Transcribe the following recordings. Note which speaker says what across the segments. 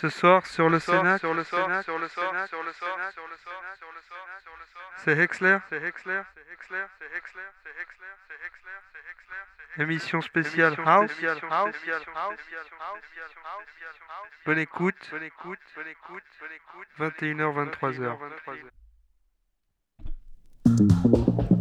Speaker 1: Ce soir sur le Sénat, sur le Sénat, sur le Sénat, sur le Sénat, sur le Sénat, sur le Sénat, sur le Sénat. C'est Hexler, c'est Hexler, c'est Hexler, c'est Hexler, c'est Hexler, c'est Hexler, c'est Hexler. Émission spéciale House, House, Bonne écoute, bonne écoute, bonne écoute, bonne écoute. 21h, 23h.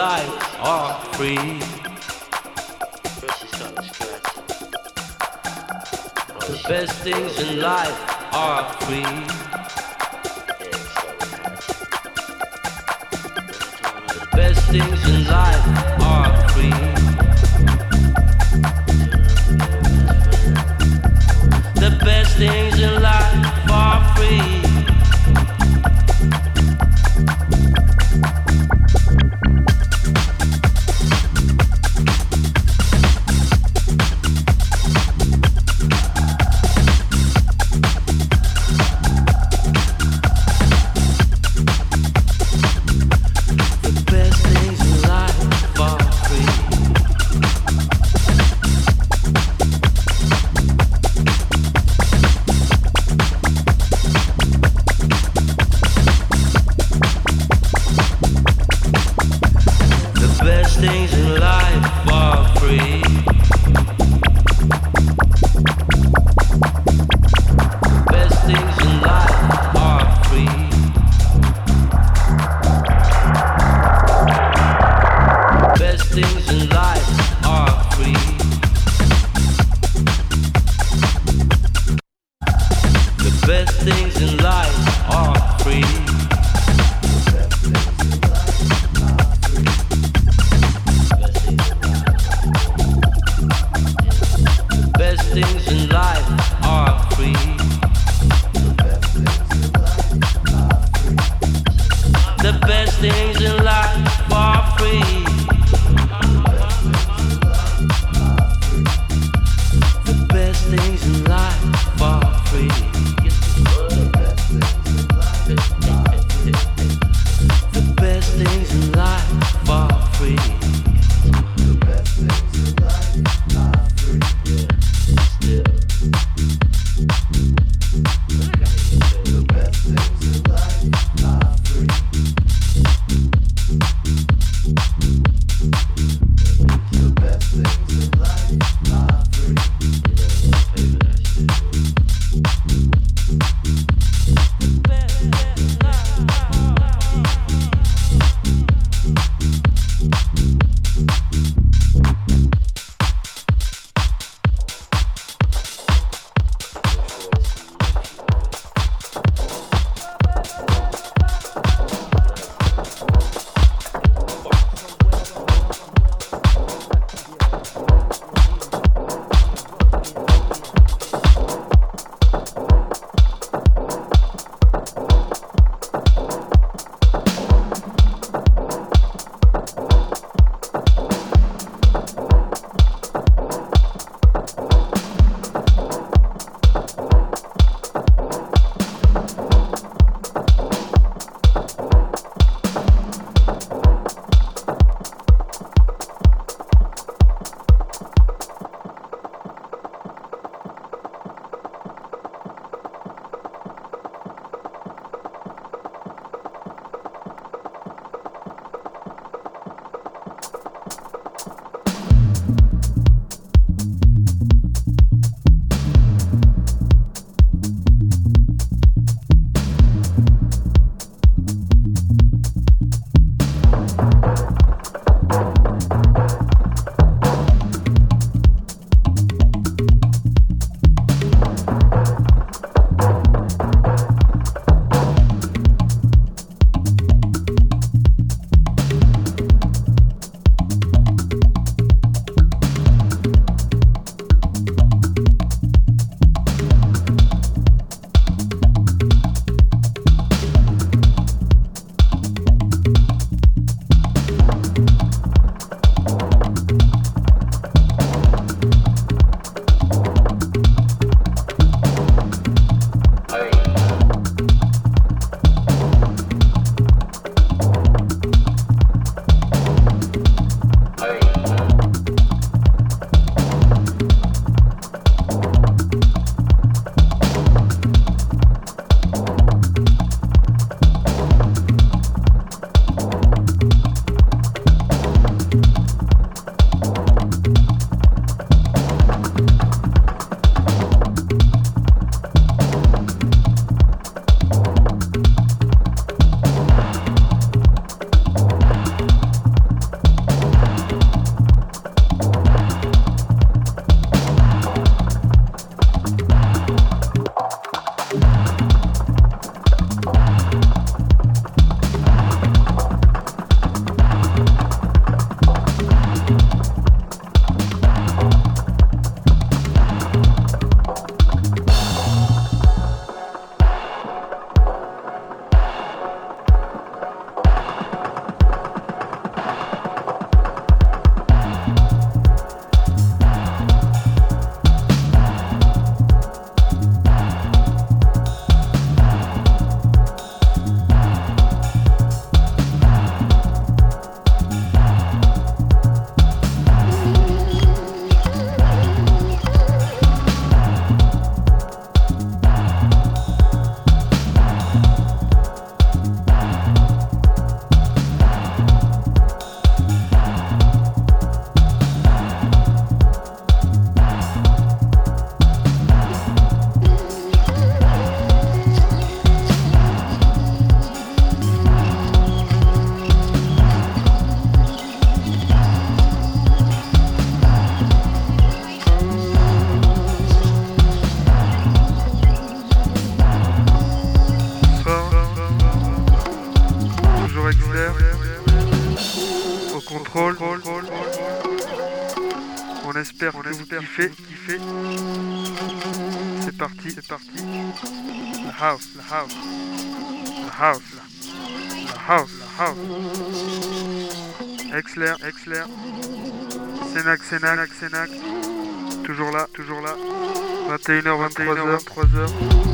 Speaker 2: life are free. The best things in life are free. The best things in life
Speaker 1: are free. On espère kiffez, kiffez. C'est parti, c'est parti. La house, la house. La house, la, la house, la house. Exler, Exler. Sénac, Sénac, Sénac. Toujours là, toujours là. 21h, 23h, 23h.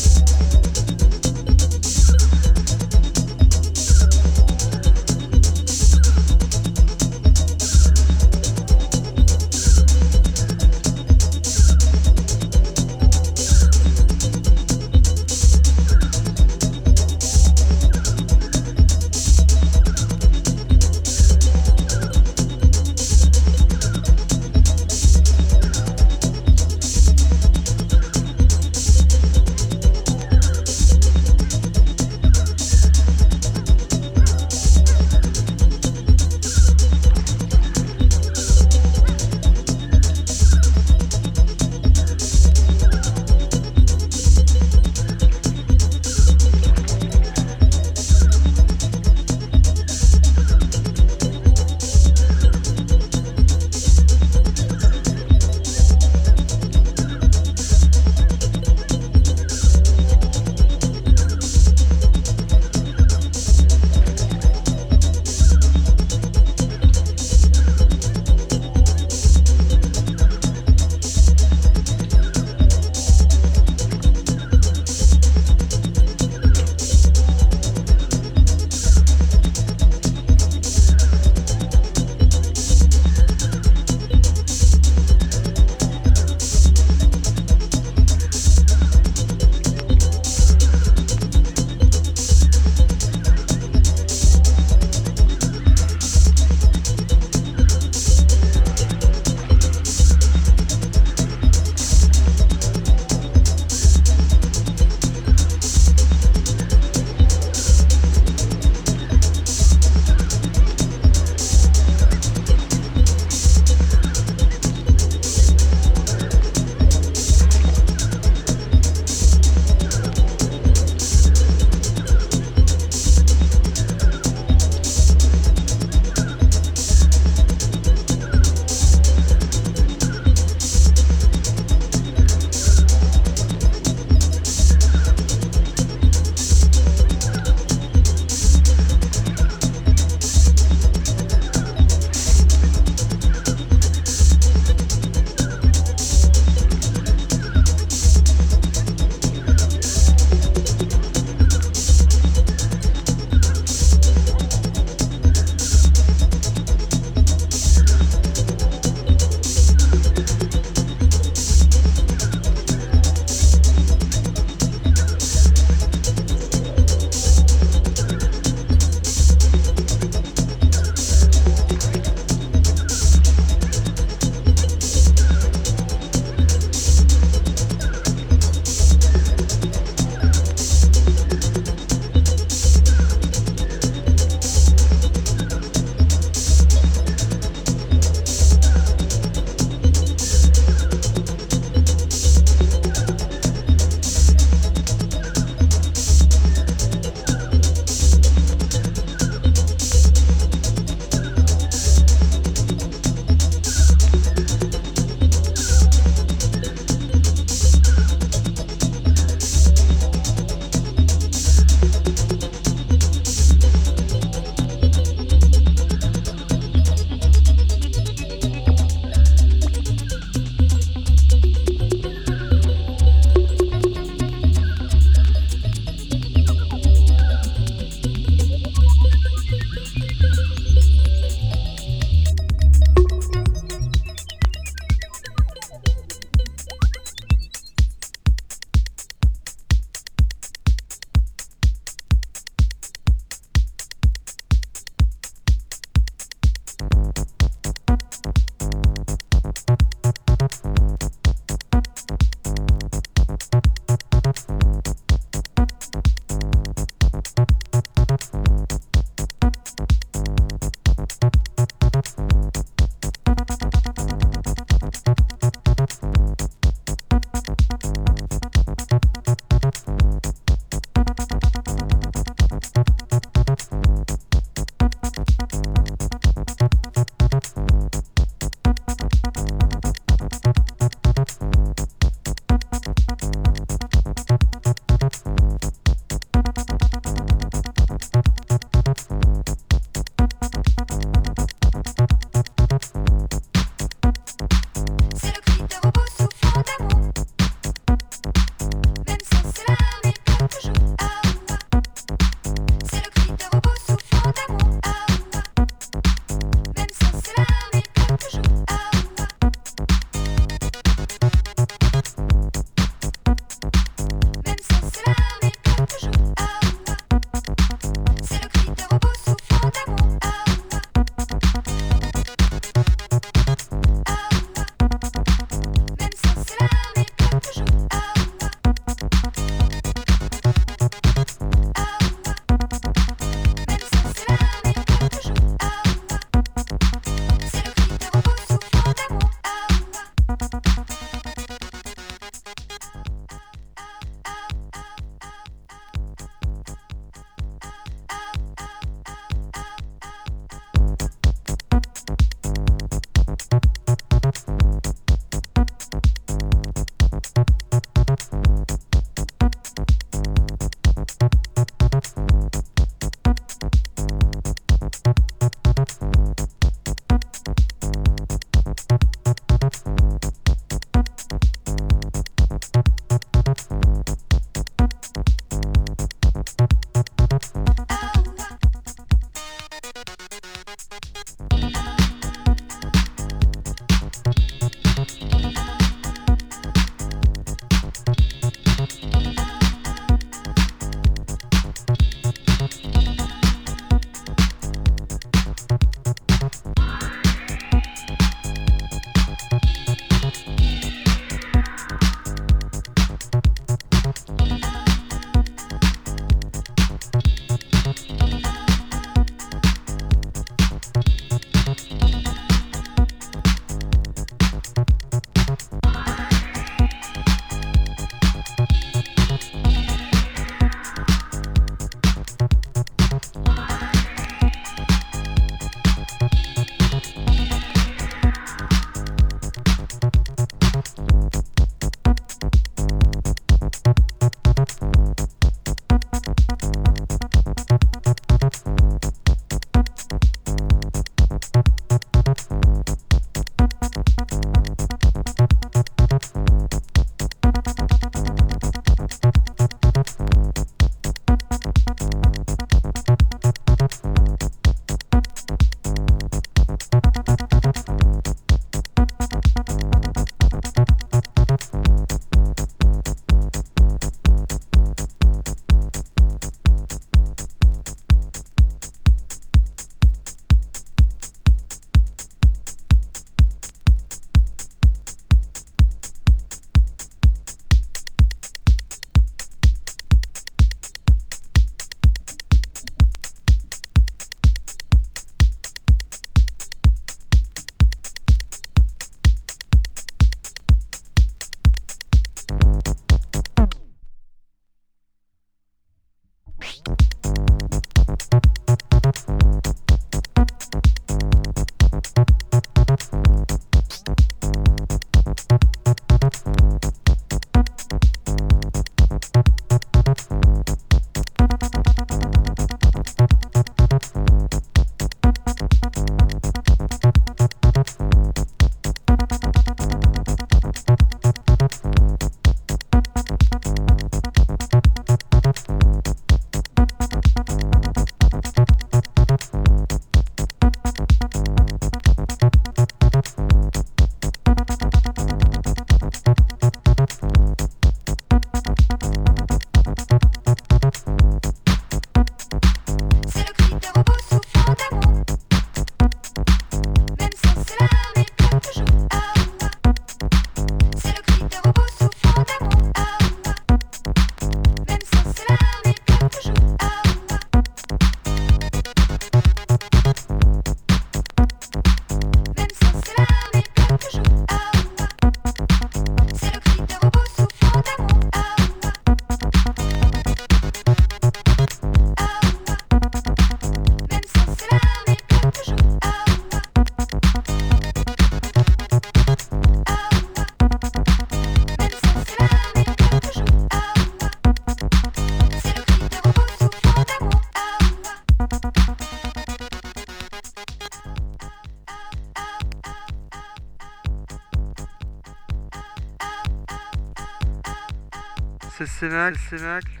Speaker 2: Cénacle, Cénacle,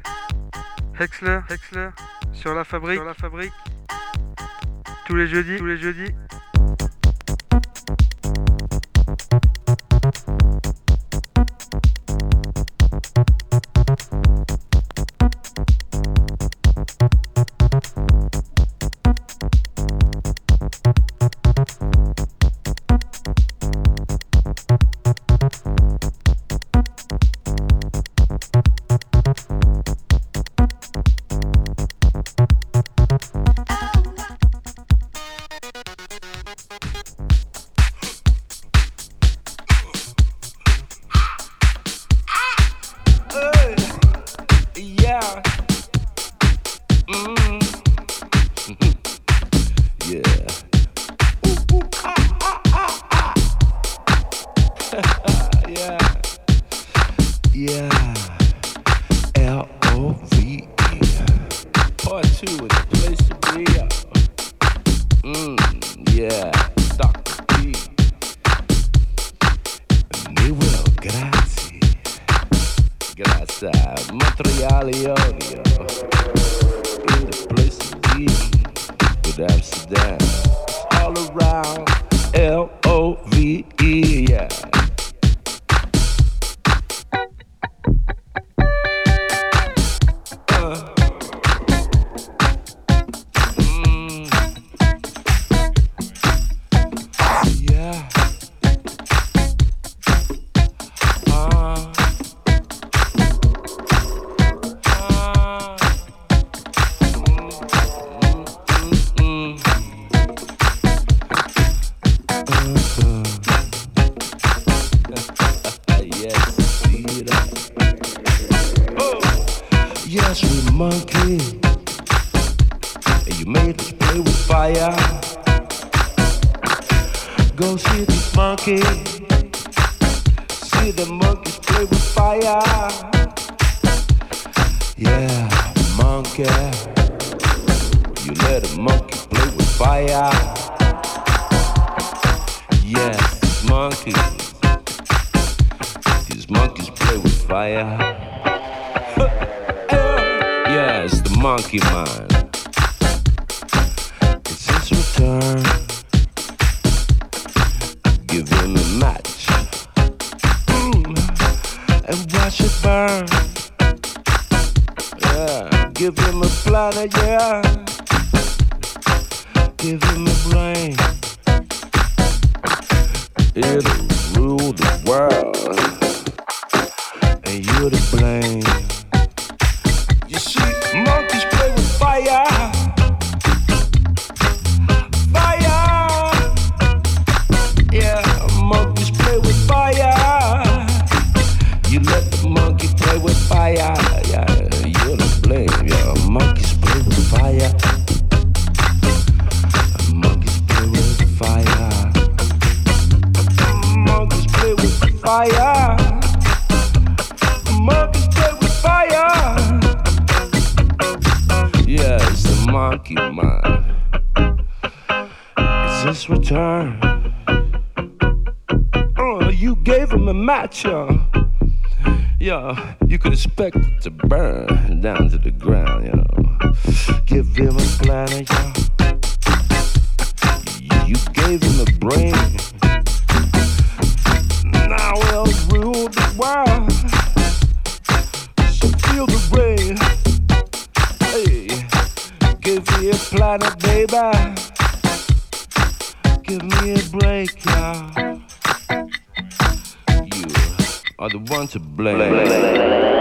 Speaker 2: Hexler, Hexler, sur la fabrique, sur la fabrique, tous les jeudis, tous les jeudis. planet, baby. Give me a break, y'all. You are the one to blame.
Speaker 3: blame.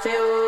Speaker 3: feel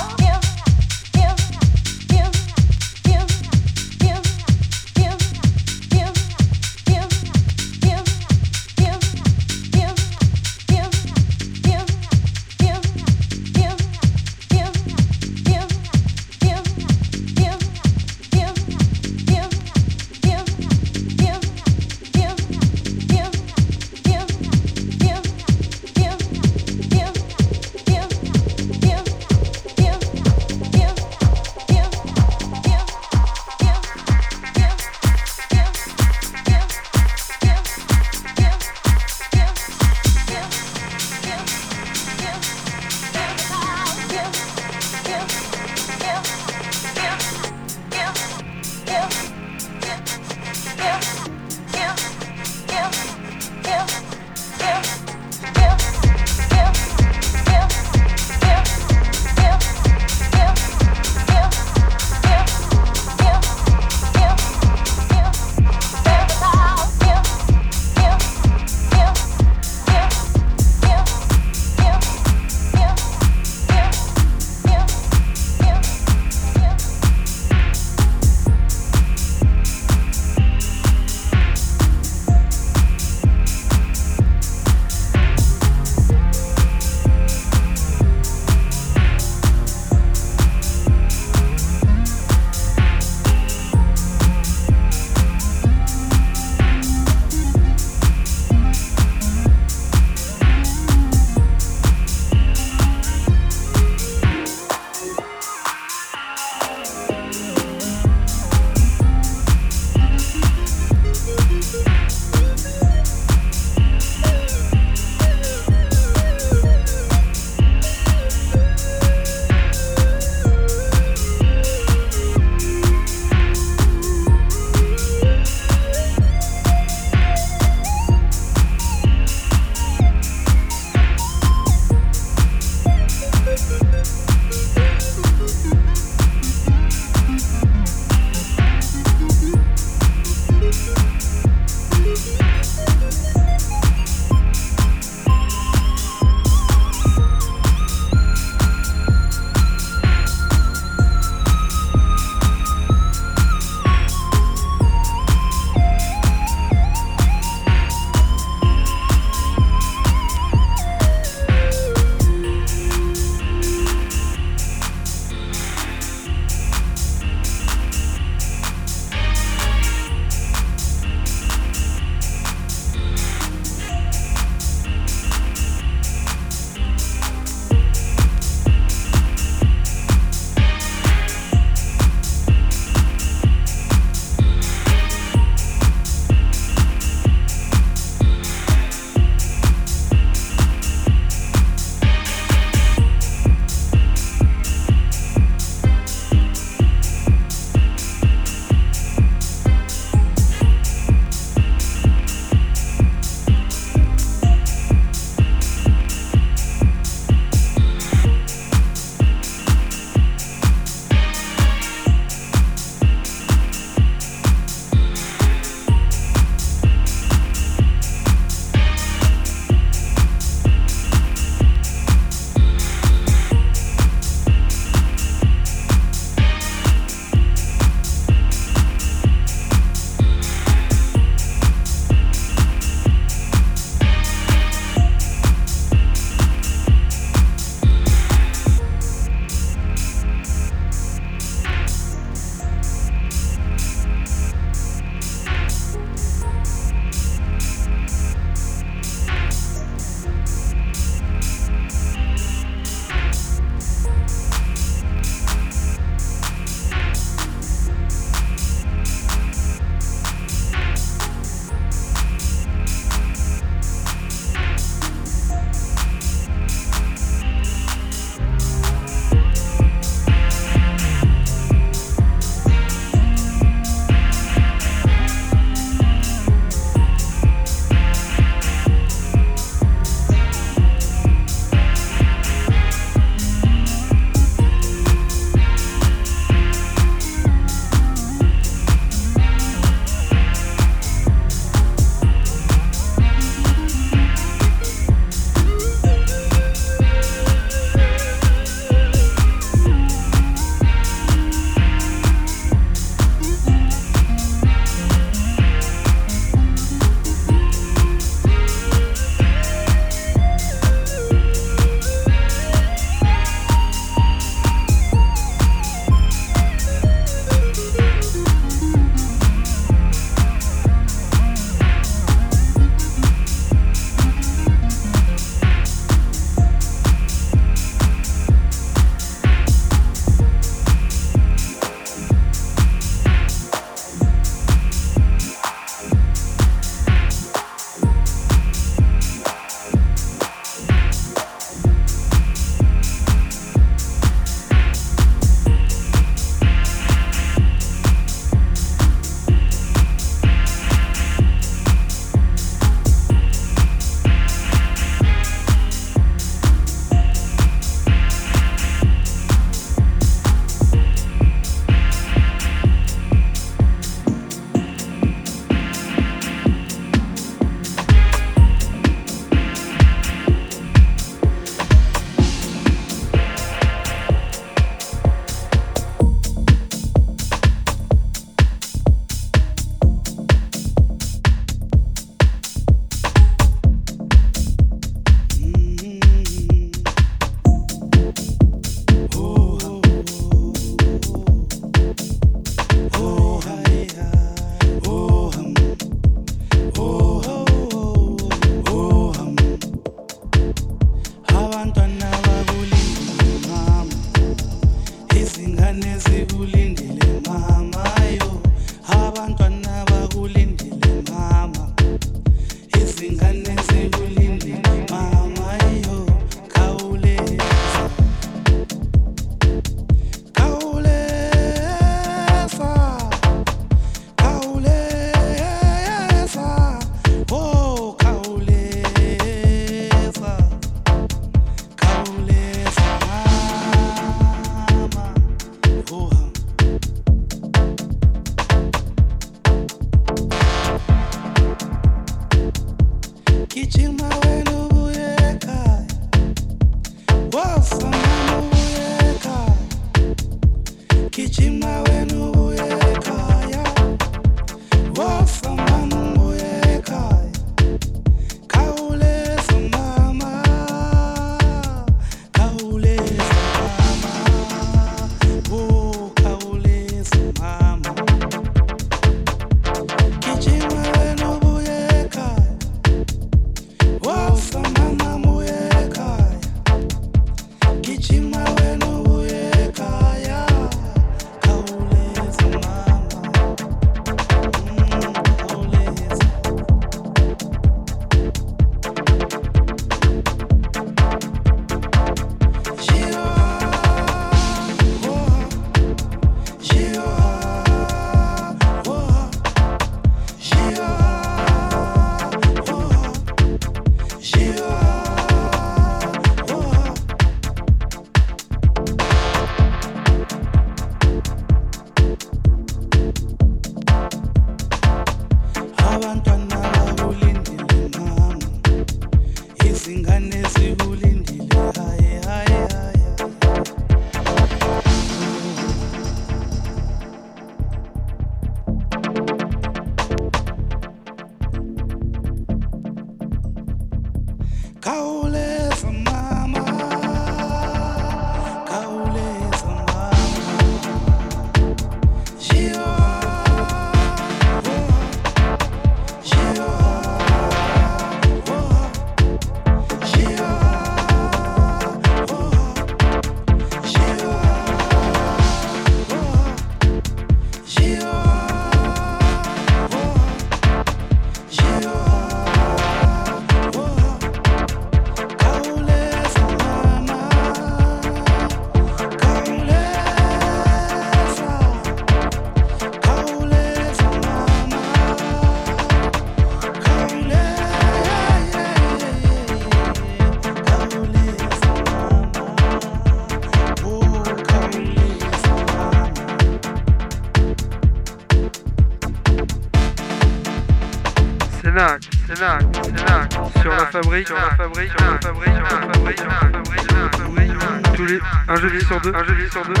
Speaker 3: sądy,
Speaker 2: ażeli
Speaker 4: sądy,